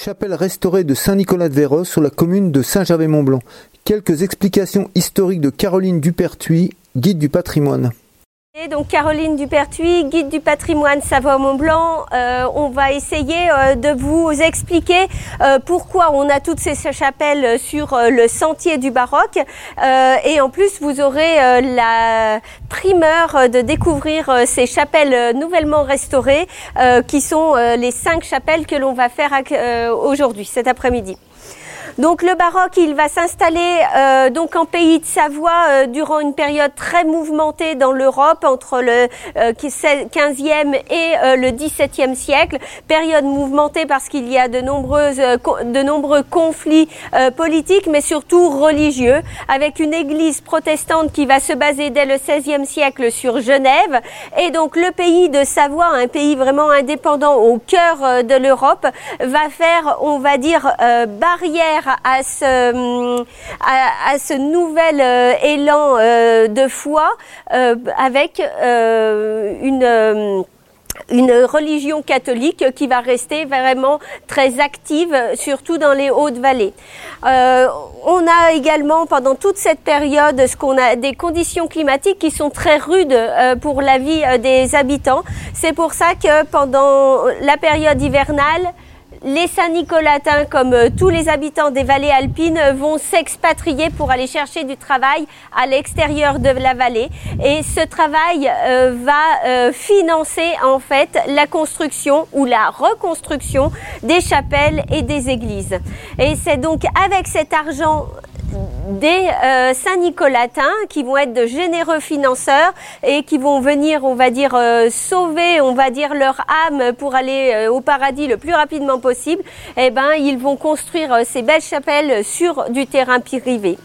Chapelle restaurée de Saint-Nicolas de Véros sur la commune de Saint-Gervais-Mont-Blanc. Quelques explications historiques de Caroline Dupertuis, guide du patrimoine. Donc Caroline Dupertuis, guide du patrimoine Savoie-Mont-Blanc, euh, on va essayer euh, de vous expliquer euh, pourquoi on a toutes ces chapelles sur le sentier du baroque et en plus vous aurez la primeur de découvrir ces chapelles nouvellement restaurées qui sont les cinq chapelles que l'on va faire aujourd'hui, cet après-midi. Donc le baroque, il va s'installer euh, donc en pays de Savoie euh, durant une période très mouvementée dans l'Europe entre le 15e euh, et le 17e siècle. Période mouvementée parce qu'il y a de nombreuses de nombreux conflits politiques, mais surtout religieux, avec une église protestante qui va se baser dès le 16e siècle sur Genève. Et donc le pays de Savoie, un pays vraiment indépendant au cœur de l'Europe, va faire, on va dire, barrière à ce, à, ce nouvel euh, élan euh, de foi euh, avec une une religion catholique qui va rester vraiment très active, surtout dans les Hautes-Vallées. on a également pendant toute cette période ce qu'on a des conditions climatiques qui sont très rudes pour la vie des habitants. C'est pour ça que pendant la période hivernale, les Saint-Nicolatins, comme euh, tous les habitants des vallées alpines, vont s'expatrier pour aller chercher du travail à l'extérieur de la vallée. Et ce travail euh, va euh, financer en fait la construction ou la reconstruction des chapelles et des églises. Et c'est donc avec cet argent des euh, Saint-Nicolatins qui vont être de généreux financeurs et qui vont venir, on va dire, euh, sauver, on va dire, leur âme pour aller euh, au paradis le plus rapidement possible. Eh ben, ils vont construire ces belles chapelles sur du terrain privé.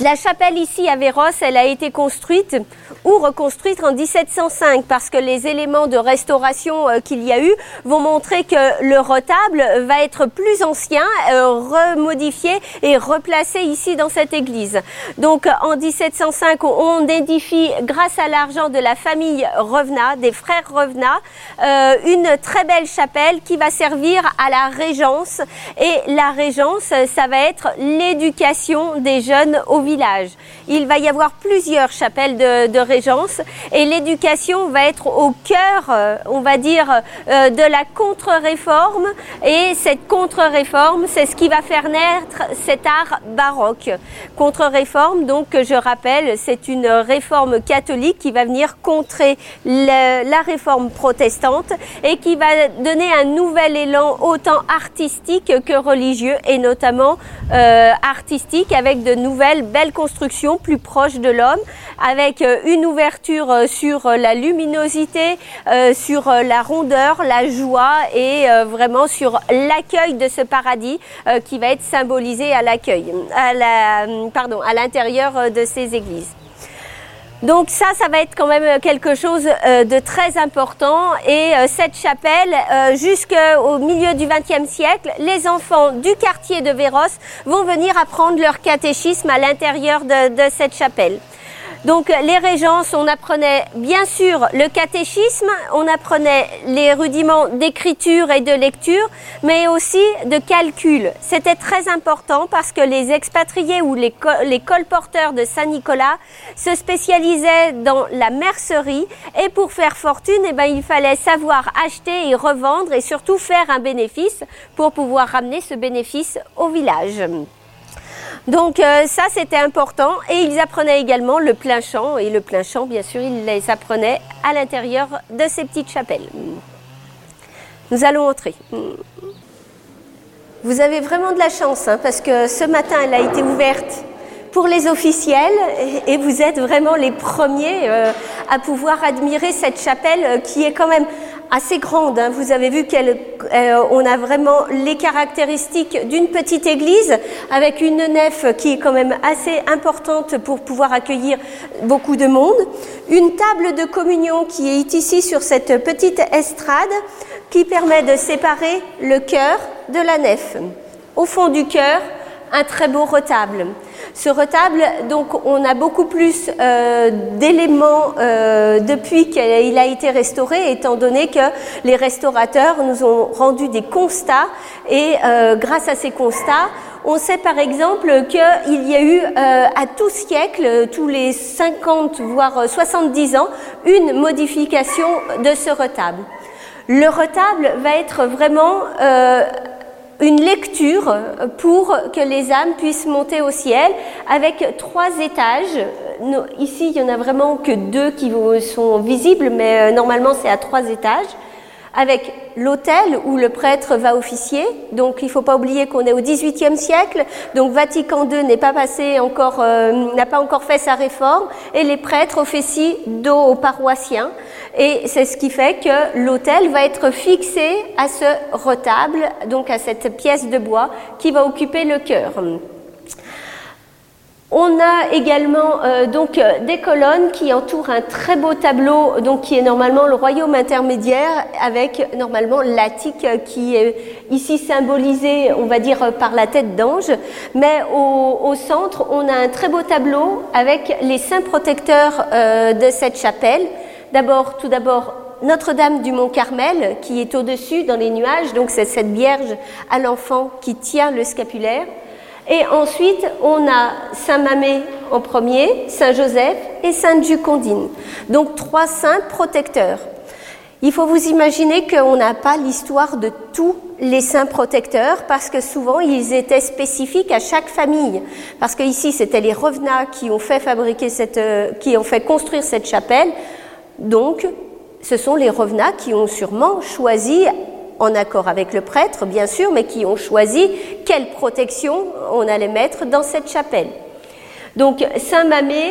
La chapelle ici à Véros, elle a été construite ou reconstruite en 1705 parce que les éléments de restauration euh, qu'il y a eu vont montrer que le retable va être plus ancien, euh, remodifié et replacé ici dans cette église. Donc en 1705, on édifie grâce à l'argent de la famille Revenat, des frères Revenat, euh, une très belle chapelle qui va servir à la régence et la régence, ça va être l'éducation des jeunes au village. Il va y avoir plusieurs chapelles de, régence et l'éducation va être au cœur, euh, on va dire, euh, de la contre-réforme. Et cette contre-réforme, c'est ce qui va faire naître cet art baroque. Contre-réforme, donc, je rappelle, c'est une réforme catholique qui va venir contrer la réforme protestante et qui va donner un nouvel élan autant artistique que religieux et notamment euh, artistique avec de belle construction plus proche de l'homme, avec euh, une ouverture euh, sur euh, la luminosité, sur la rondeur, la joie et vraiment sur l'accueil de ce paradis qui va être symbolisé à l'accueil, à à l'intérieur de ces églises. Donc ça, ça va être quand même quelque chose de très important. Et cette chapelle, jusqu'au milieu du XXe siècle, les enfants du quartier de Véros vont venir apprendre leur catéchisme à l'intérieur de, de cette chapelle. Donc les régences, on apprenait bien sûr le catéchisme, on apprenait les rudiments d'écriture et de lecture, mais aussi de calcul. C'était très important parce que les expatriés ou les, colporteurs de Saint-Nicolas se spécialisaient dans la mercerie et pour faire fortune, eh ben, il fallait savoir acheter et revendre et surtout faire un bénéfice pour pouvoir ramener ce bénéfice au village. Donc euh, ça, c'était important. Et ils apprenaient également le plein chant. Et le plein chant, bien sûr, ils les apprenaient à l'intérieur de ces petites chapelles. Nous allons entrer. Vous avez vraiment de la chance, hein, parce que ce matin, elle a été ouverte pour les officiels et vous êtes vraiment les premiers euh, à pouvoir admirer cette chapelle euh, qui est quand même assez grande. Hein. Vous avez vu qu'elle, euh, a vraiment les caractéristiques d'une petite église avec une nef qui est quand même assez importante pour pouvoir accueillir beaucoup de monde. Une table de communion qui est ici sur cette petite estrade qui permet de séparer le cœur de la nef. Au fond du cœur, un très beau retable. Ce retable, donc, on a beaucoup plus euh, d'éléments euh, depuis qu'il a été restauré, étant donné que les restaurateurs nous ont rendu des constats et euh, grâce à ces constats, on sait par exemple qu'il y a eu à tout siècle, tous les 50 voire 70 ans, une modification de ce retable. Le retable va être vraiment une lecture pour que les âmes puissent monter au ciel avec trois étages. Ici, il y en a vraiment que deux qui sont visibles, mais euh, normalement c'est à trois étages avec l'autel où le prêtre va officier. Donc il ne faut pas oublier qu'on est au XVIIIe siècle, donc Vatican II n'est pas passé encore, euh, n'a pas encore fait sa réforme, et les prêtres officient dos aux paroissiens. Et c'est ce qui fait que l'autel va être fixé à ce retable, donc à cette pièce de bois qui va occuper le cœur. On a également euh, donc euh, des colonnes qui entourent un très beau tableau, donc qui est normalement le royaume intermédiaire, avec normalement l'attique qui est ici symbolisé, on va dire, par la tête d'ange. Mais au, centre, on a un très beau tableau avec les saints protecteurs euh, de cette chapelle. D'abord, tout d'abord, notre-Dame du Mont Carmel, qui est au-dessus dans les nuages, donc c'est cette Vierge à l'enfant qui tient le scapulaire. Et ensuite, on a Saint Mamé en premier, Saint Joseph et Sainte Jucondine. Donc trois saints protecteurs. Il faut vous imaginer qu'on n'a pas l'histoire de tous les saints protecteurs parce que souvent ils étaient spécifiques à chaque famille. Parce que ici c'était les revenats qui ont fait fabriquer cette, euh, qui ont fait construire cette chapelle. Donc ce sont les revenats qui ont sûrement choisi en accord avec le prêtre, bien sûr, mais qui ont choisi quelle protection on allait mettre dans cette chapelle. Donc Saint Mamé,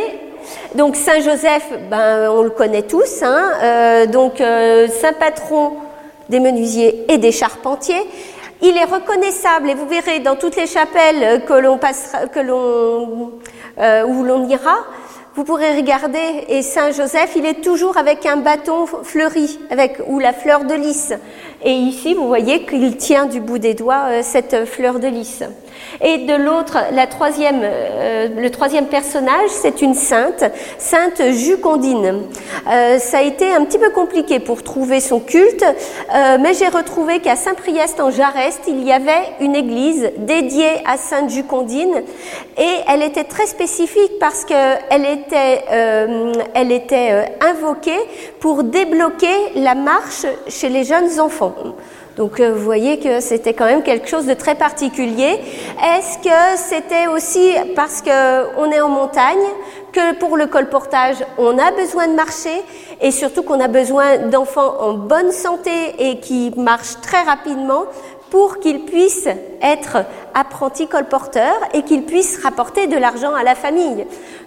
donc Saint Joseph, ben, on le connaît tous, hein, euh, donc euh, Saint Patron des menuisiers et des charpentiers. Il est reconnaissable et vous verrez dans toutes les chapelles que passera, que euh, où l'on ira, vous pourrez regarder, et Saint Joseph, il est toujours avec un bâton fleuri, avec, ou la fleur de lys. Et ici, vous voyez qu'il tient du bout des doigts euh, cette fleur de lys. Et de l'autre, la troisième, euh, le troisième personnage, c'est une sainte, sainte Jucondine. Euh, ça a été un petit peu compliqué pour trouver son culte, euh, mais j'ai retrouvé qu'à Saint-Priest en Jarest, il y avait une église dédiée à sainte Jucondine, et elle était très spécifique parce qu'elle était, elle était invoquée pour débloquer la marche chez les jeunes enfants. Donc euh, vous voyez que c'était quand même quelque chose de très particulier. Est-ce que c'était aussi parce qu'on est en montagne que pour le colportage, on a besoin de marcher et surtout qu'on a besoin d'enfants en bonne santé et qui marchent très rapidement pour qu'ils puissent être apprentis colporteurs et qu'ils puissent rapporter de l'argent à la famille?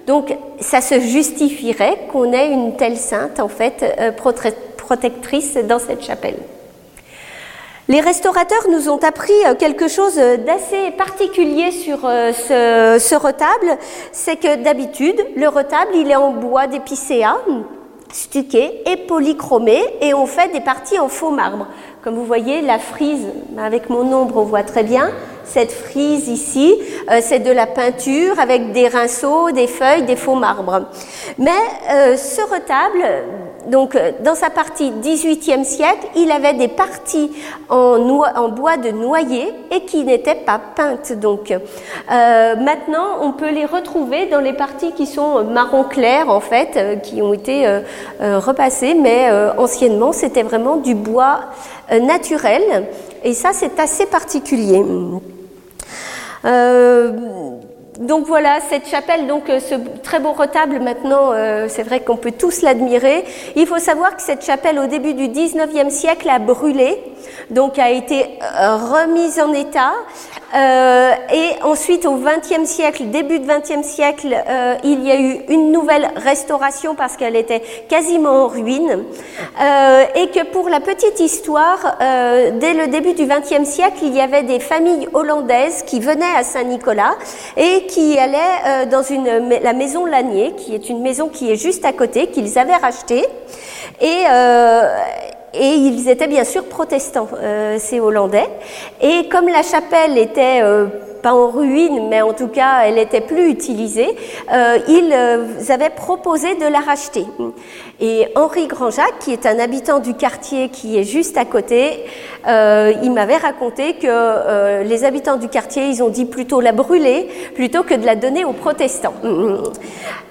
Donc ça se justifierait qu'on ait une telle sainte en fait euh, protectrice dans cette chapelle. Les restaurateurs nous ont appris euh, quelque chose d'assez particulier sur euh, ce, retable, c'est que d'habitude, le retable, il est en bois d'épicéa, stuqué et polychromé, et on fait des parties en faux marbre. Comme vous voyez, la frise, avec mon ombre, on voit très bien. Cette frise ici, euh, c'est de la peinture avec des rinceaux, des feuilles, des faux marbres. Mais ce retable, donc euh, dans sa partie 18e siècle, il avait des parties en, bois de noyer et qui n'étaient pas peintes. Donc euh, maintenant, on peut les retrouver dans les parties qui sont marron clair en fait, euh, qui ont été repassées, mais anciennement c'était vraiment du bois naturel et ça c'est assez particulier. Donc voilà, cette chapelle, donc euh, ce très beau retable maintenant, euh, c'est vrai qu'on peut tous l'admirer. Il faut savoir que cette chapelle, au début du 19e siècle, a brûlé, donc a été euh, remise en état. Euh, et ensuite, au XXe siècle, début du XXe siècle, euh, il y a eu une nouvelle restauration parce qu'elle était quasiment en ruine. Euh, et que pour la petite histoire, euh, dès le début du XXe siècle, il y avait des familles hollandaises qui venaient à Saint-Nicolas et qui allaient euh, dans une, la maison Lanier, qui est une maison qui est juste à côté, qu'ils avaient rachetée. Et et ils étaient bien sûr protestants, euh, ces Hollandais. Et comme la chapelle était euh, pas en ruine, mais en tout cas, elle était plus utilisée, euh, ils avaient proposé de la racheter. Et Henri Grandjac, qui est un habitant du quartier qui est juste à côté, il m'avait raconté que les habitants du quartier, ils ont dit plutôt la brûler plutôt que de la donner aux protestants.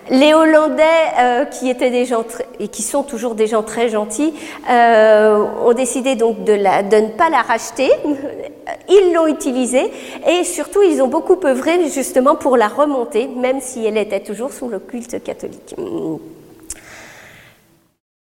Les Hollandais, euh, qui étaient des gens et qui sont toujours des gens très gentils, euh, ont décidé donc de, la, de ne pas la racheter. Ils l'ont utilisée et surtout ils ont beaucoup œuvré justement pour la remonter, même si elle était toujours sous le culte catholique.